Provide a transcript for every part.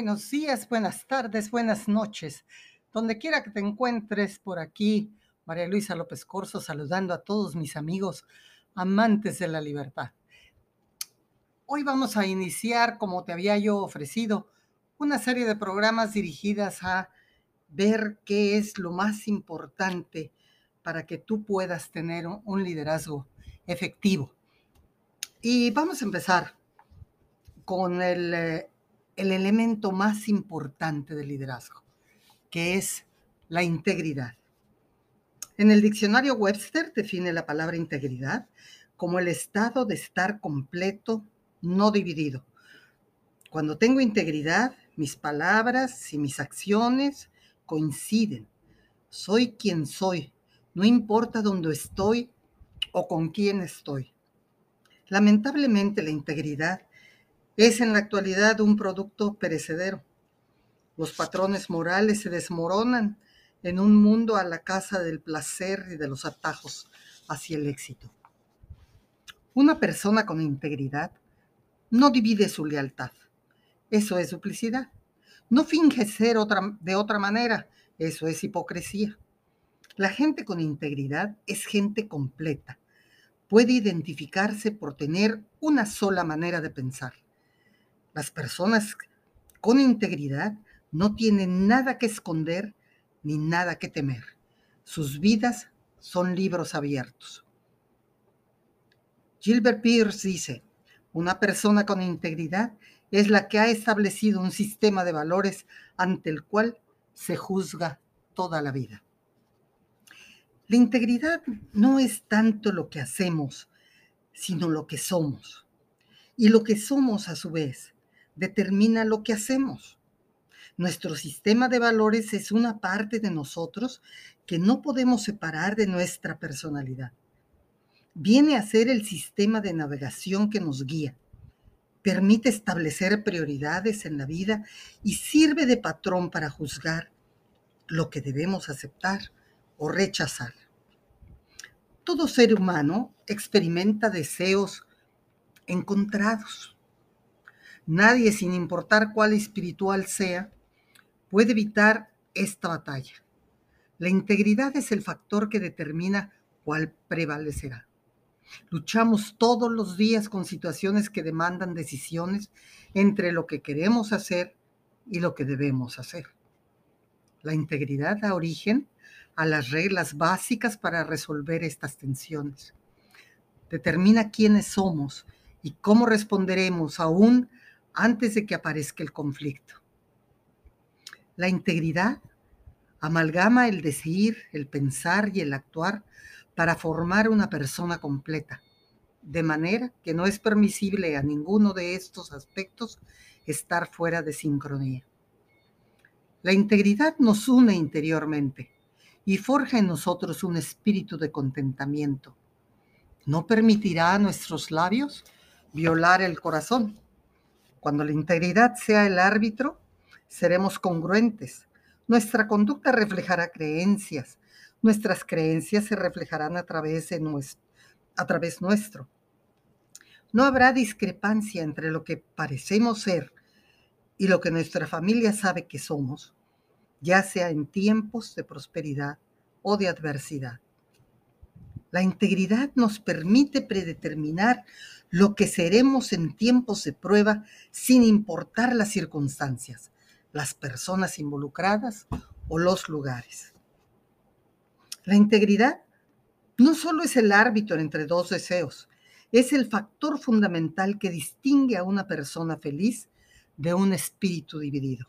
buenos días, buenas tardes, buenas noches. Donde quiera que te encuentres por aquí, María Luisa López Corso saludando a todos mis amigos amantes de la libertad. Hoy vamos a iniciar, como te había yo ofrecido, una serie de programas dirigidas a ver qué es lo más importante para que tú puedas tener un liderazgo efectivo. Y vamos a empezar con el, eh, el elemento más importante del liderazgo, que es la integridad. En el diccionario Webster define la palabra integridad como el estado de estar completo, no dividido. Cuando tengo integridad, mis palabras y mis acciones coinciden. Soy quien soy, no importa dónde estoy o con quién estoy. Lamentablemente la integridad es en la actualidad un producto perecedero. Los patrones morales se desmoronan en un mundo a la casa del placer y de los atajos hacia el éxito. Una persona con integridad no divide su lealtad. Eso es duplicidad. No finge ser de otra manera. Eso es hipocresía. La gente con integridad es gente completa. Puede identificarse por tener una sola manera de pensar. Las personas con integridad no tienen nada que esconder ni nada que temer. Sus vidas son libros abiertos. Gilbert Pierce dice, una persona con integridad es la que ha establecido un sistema de valores ante el cual se juzga toda la vida. La integridad no es tanto lo que hacemos, sino lo que somos. Y lo que somos a su vez determina lo que hacemos. Nuestro sistema de valores es una parte de nosotros que no podemos separar de nuestra personalidad. Viene a ser el sistema de navegación que nos guía. Permite establecer prioridades en la vida y sirve de patrón para juzgar lo que debemos aceptar o rechazar. Todo ser humano experimenta deseos encontrados. Nadie, sin importar cuál espiritual sea, puede evitar esta batalla. La integridad es el factor que determina cuál prevalecerá. Luchamos todos los días con situaciones que demandan decisiones entre lo que queremos hacer y lo que debemos hacer. La integridad da origen a las reglas básicas para resolver estas tensiones. Determina quiénes somos y cómo responderemos aún antes de que aparezca el conflicto. La integridad amalgama el decir, el pensar y el actuar para formar una persona completa, de manera que no es permisible a ninguno de estos aspectos estar fuera de sincronía. La integridad nos une interiormente y forja en nosotros un espíritu de contentamiento. No permitirá a nuestros labios violar el corazón. Cuando la integridad sea el árbitro, seremos congruentes. Nuestra conducta reflejará creencias. Nuestras creencias se reflejarán a través, de a través nuestro. No habrá discrepancia entre lo que parecemos ser y lo que nuestra familia sabe que somos, ya sea en tiempos de prosperidad o de adversidad. La integridad nos permite predeterminar lo que seremos en tiempos de prueba sin importar las circunstancias las personas involucradas o los lugares. La integridad no solo es el árbitro entre dos deseos, es el factor fundamental que distingue a una persona feliz de un espíritu dividido.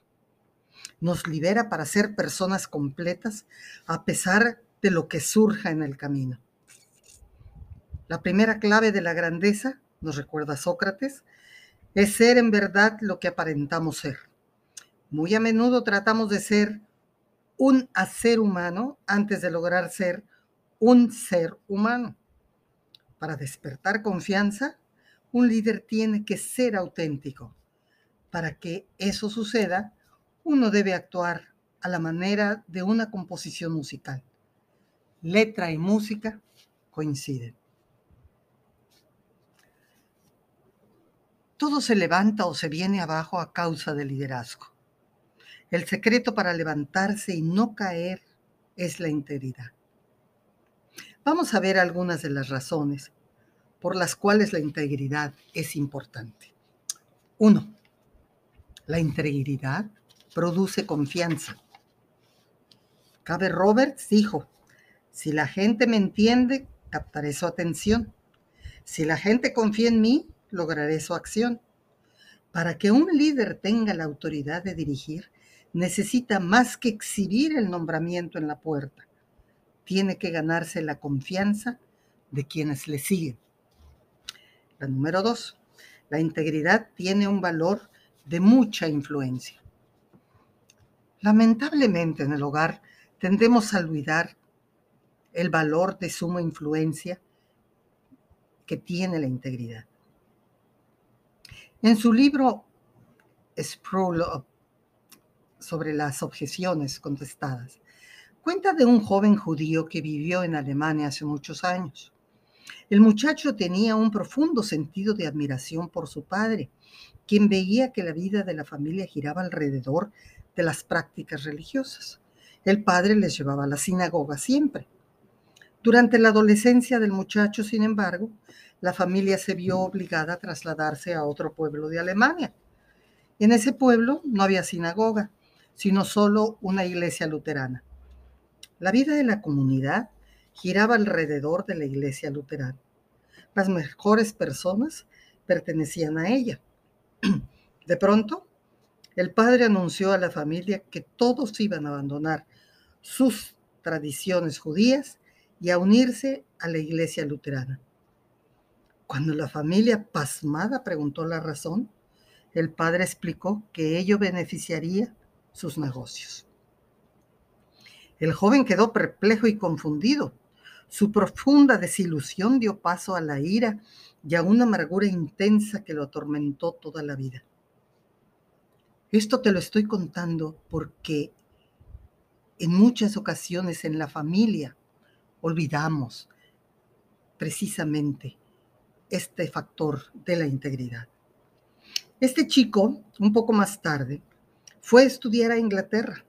Nos libera para ser personas completas a pesar de lo que surja en el camino. La primera clave de la grandeza, nos recuerda Sócrates, es ser en verdad lo que aparentamos ser. Muy a menudo tratamos de ser un hacer humano antes de lograr ser un ser humano. Para despertar confianza, un líder tiene que ser auténtico. Para que eso suceda, uno debe actuar a la manera de una composición musical. Letra y música coinciden. Todo se levanta o se viene abajo a causa del liderazgo. El secreto para levantarse y no caer es la integridad. Vamos a ver algunas de las razones por las cuales la integridad es importante. Uno, la integridad produce confianza. Cabe Roberts dijo, si la gente me entiende, captaré su atención. Si la gente confía en mí, lograré su acción. Para que un líder tenga la autoridad de dirigir, necesita más que exhibir el nombramiento en la puerta. Tiene que ganarse la confianza de quienes le siguen. La número dos, la integridad tiene un valor de mucha influencia. Lamentablemente en el hogar tendemos a olvidar el valor de suma influencia que tiene la integridad. En su libro Sproul sobre las objeciones contestadas, cuenta de un joven judío que vivió en Alemania hace muchos años. El muchacho tenía un profundo sentido de admiración por su padre, quien veía que la vida de la familia giraba alrededor de las prácticas religiosas. El padre les llevaba a la sinagoga siempre. Durante la adolescencia del muchacho, sin embargo, la familia se vio obligada a trasladarse a otro pueblo de Alemania. En ese pueblo no había sinagoga, sino solo una iglesia luterana. La vida de la comunidad giraba alrededor de la iglesia luterana. Las mejores personas pertenecían a ella. De pronto, el padre anunció a la familia que todos iban a abandonar sus tradiciones judías y a unirse a la iglesia luterana. Cuando la familia pasmada preguntó la razón, el padre explicó que ello beneficiaría sus negocios. El joven quedó perplejo y confundido. Su profunda desilusión dio paso a la ira y a una amargura intensa que lo atormentó toda la vida. Esto te lo estoy contando porque en muchas ocasiones en la familia olvidamos precisamente este factor de la integridad. Este chico, un poco más tarde, fue a estudiar a Inglaterra.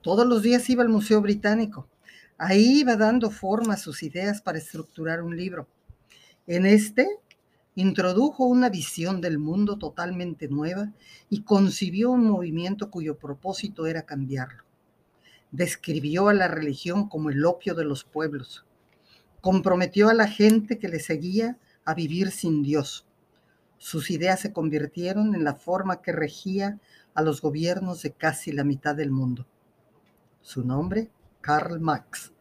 Todos los días iba al Museo Británico. Ahí iba dando forma a sus ideas para estructurar un libro. En este introdujo una visión del mundo totalmente nueva y concibió un movimiento cuyo propósito era cambiarlo. Describió a la religión como el opio de los pueblos. Comprometió a la gente que le seguía a vivir sin Dios. Sus ideas se convirtieron en la forma que regía a los gobiernos de casi la mitad del mundo. Su nombre, Karl Marx,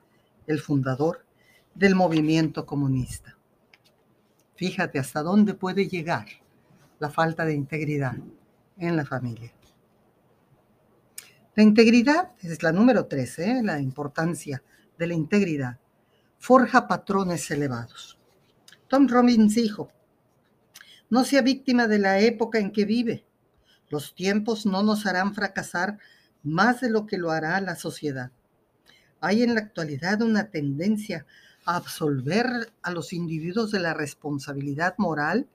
el fundador del movimiento comunista. Fíjate hasta dónde puede llegar la falta de integridad en la familia. La integridad es la número 13, ¿eh? la importancia de la integridad. Forja patrones elevados. Tom Robbins dijo, no sea víctima de la época en que vive. Los tiempos no nos harán fracasar más de lo que lo hará la sociedad. Hay en la actualidad una tendencia absolver a los individuos de la responsabilidad moral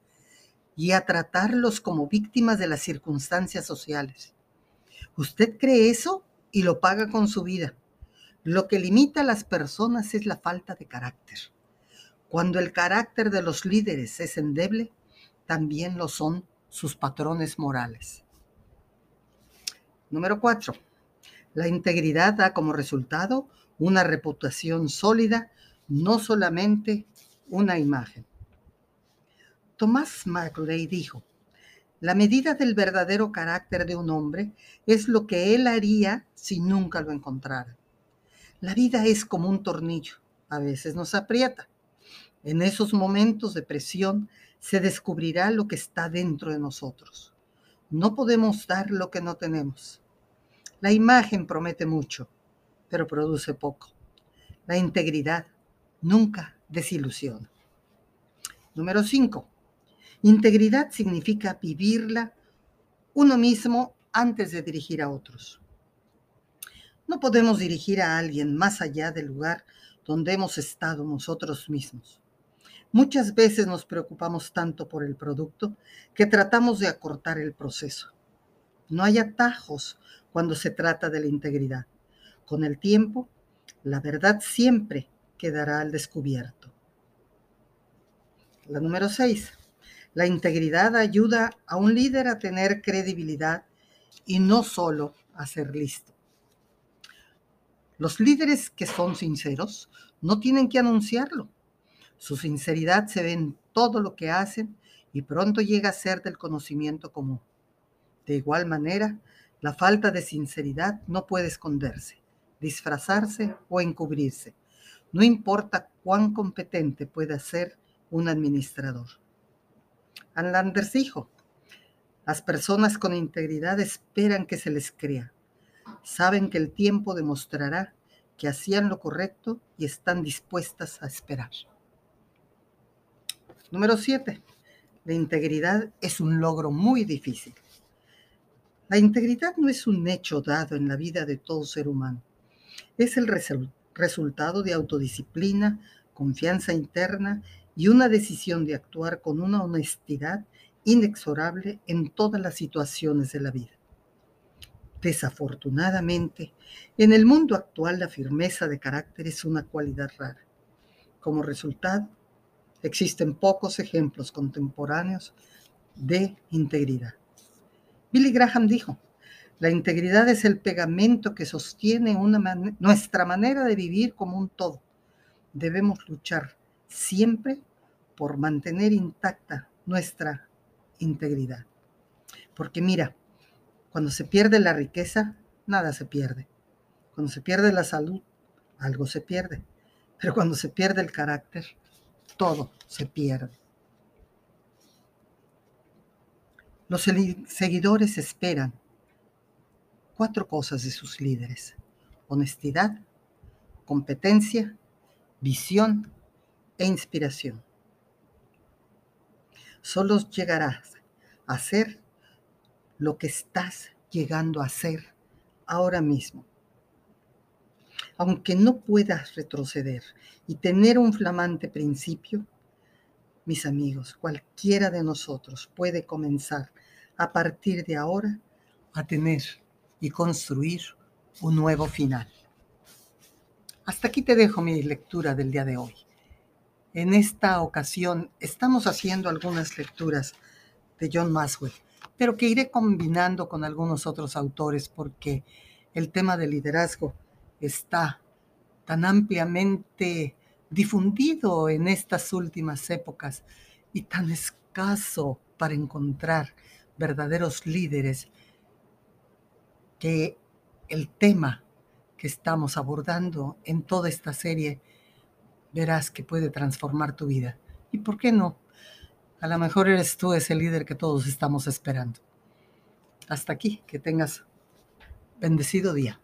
y a tratarlos como víctimas de las circunstancias sociales. Usted cree eso y lo paga con su vida. Lo que limita a las personas es la falta de carácter. Cuando el carácter de los líderes es endeble, también lo son sus patrones morales. Número cuatro, la integridad da como resultado una reputación sólida no solamente una imagen. Tomás McRae dijo, la medida del verdadero carácter de un hombre es lo que él haría si nunca lo encontrara. La vida es como un tornillo, a veces nos aprieta. En esos momentos de presión se descubrirá lo que está dentro de nosotros. No podemos dar lo que no tenemos. La imagen promete mucho, pero produce poco. La integridad nunca desilusiona. Número 5. Integridad significa vivirla uno mismo antes de dirigir a otros. No podemos dirigir a alguien más allá del lugar donde hemos estado nosotros mismos. Muchas veces nos preocupamos tanto por el producto que tratamos de acortar el proceso. No hay atajos cuando se trata de la integridad. Con el tiempo, la verdad siempre quedará al descubierto. La número 6. La integridad ayuda a un líder a tener credibilidad y no solo a ser listo. Los líderes que son sinceros no tienen que anunciarlo. Su sinceridad se ve en todo lo que hacen y pronto llega a ser del conocimiento común. De igual manera, la falta de sinceridad no puede esconderse, disfrazarse o encubrirse. No importa cuán competente pueda ser un administrador. Ann Landers dijo, las personas con integridad esperan que se les crea. Saben que el tiempo demostrará que hacían lo correcto y están dispuestas a esperar. Número 7. La integridad es un logro muy difícil. La integridad no es un hecho dado en la vida de todo ser humano. Es el resultado de autodisciplina, confianza interna y una decisión de actuar con una honestidad inexorable en todas las situaciones de la vida. Desafortunadamente, en el mundo actual la firmeza de carácter es una cualidad rara. Como resultado, existen pocos ejemplos contemporáneos de integridad. Billy Graham dijo, la integridad es el pegamento que sostiene nuestra manera de vivir como un todo. Debemos luchar siempre por mantener intacta nuestra integridad. Porque mira, cuando se pierde la riqueza, nada se pierde. Cuando se pierde la salud, algo se pierde. Pero cuando se pierde el carácter, todo se pierde. Los seguidores esperan cuatro cosas de sus líderes. Honestidad, competencia, visión e inspiración. Solo llegarás a ser lo que estás llegando a ser ahora mismo. Aunque no puedas retroceder y tener un flamante principio, mis amigos, cualquiera de nosotros puede comenzar a partir de ahora a tener y construir un nuevo final. Hasta aquí te dejo mi lectura del día de hoy. En esta ocasión estamos haciendo algunas lecturas de John Maswell, pero que iré combinando con algunos otros autores porque el tema del liderazgo está tan ampliamente difundido en estas últimas épocas y tan escaso para encontrar verdaderos líderes que el tema que estamos abordando en toda esta serie verás que puede transformar tu vida. ¿Y por qué no? A lo mejor eres tú ese líder que todos estamos esperando. Hasta aquí, que tengas bendecido día.